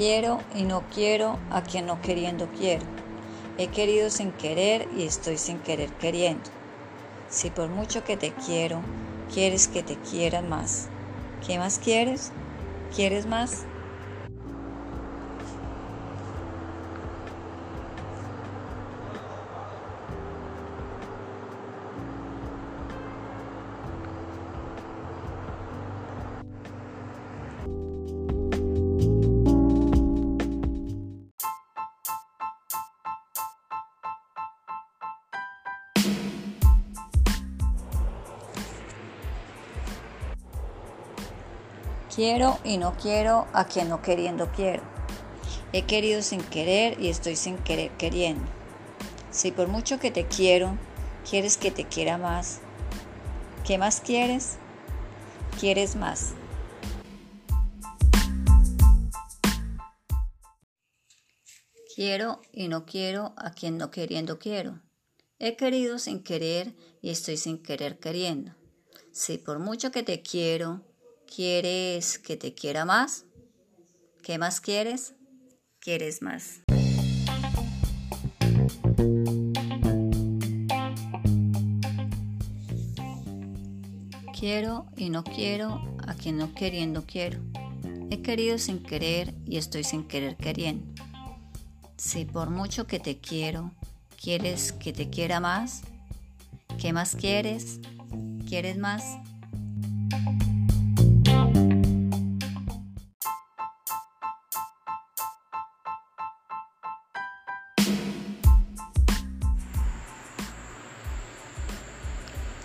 Quiero y no quiero a quien no queriendo quiero. He querido sin querer y estoy sin querer queriendo. Si por mucho que te quiero, quieres que te quieran más. ¿Qué más quieres? ¿Quieres más? Quiero y no quiero a quien no queriendo quiero. He querido sin querer y estoy sin querer queriendo. Si por mucho que te quiero, quieres que te quiera más, ¿qué más quieres? ¿Quieres más? Quiero y no quiero a quien no queriendo quiero. He querido sin querer y estoy sin querer queriendo. Si por mucho que te quiero, ¿Quieres que te quiera más? ¿Qué más quieres? ¿Quieres más? Quiero y no quiero a quien no queriendo quiero. He querido sin querer y estoy sin querer queriendo. Si por mucho que te quiero, quieres que te quiera más, ¿qué más quieres? ¿Quieres más?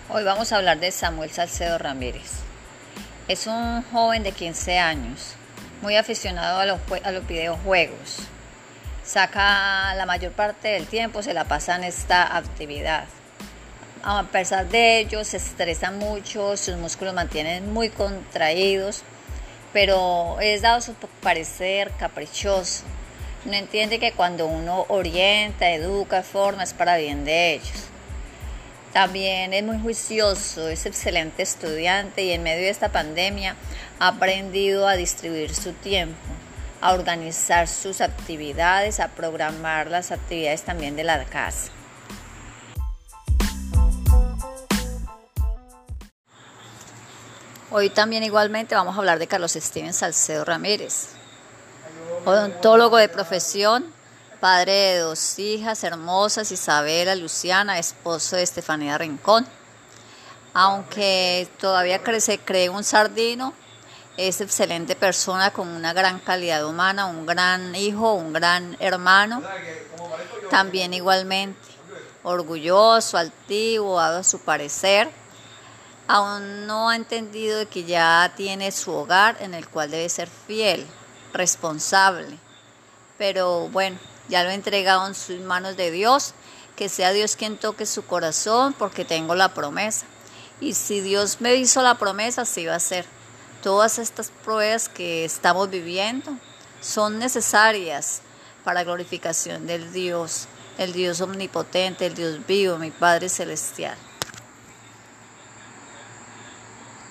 Hoy vamos a hablar de Samuel Salcedo Ramírez. Es un joven de 15 años, muy aficionado a los, videojuegos. Saca la mayor parte del tiempo, se la pasa en esta actividad. A pesar de ello, se estresa mucho, sus músculos mantienen muy contraídos, pero es dado su parecer caprichoso. No entiende que cuando uno orienta, educa, forma, es para bien de ellos. También es muy juicioso, es excelente estudiante y en medio de esta pandemia ha aprendido a distribuir su tiempo, a organizar sus actividades, a programar las actividades también de la casa. Hoy también igualmente vamos a hablar de Carlos Steven Salcedo Ramírez, odontólogo de profesión, padre de dos hijas hermosas, Isabela, Luciana, esposo de Estefanía Rincón. Aunque todavía crece, cree un sardino, es excelente persona con una gran calidad humana, un gran hijo, un gran hermano. También igualmente orgulloso, altivo, a su parecer. Aún no ha entendido que ya tiene su hogar en el cual debe ser fiel, responsable. Pero bueno, ya lo he entregado en sus manos de Dios, que sea Dios quien toque su corazón, porque tengo la promesa. Y si Dios me hizo la promesa, así va a ser. Todas estas pruebas que estamos viviendo son necesarias para glorificación del Dios, el Dios omnipotente, el Dios vivo, mi Padre Celestial.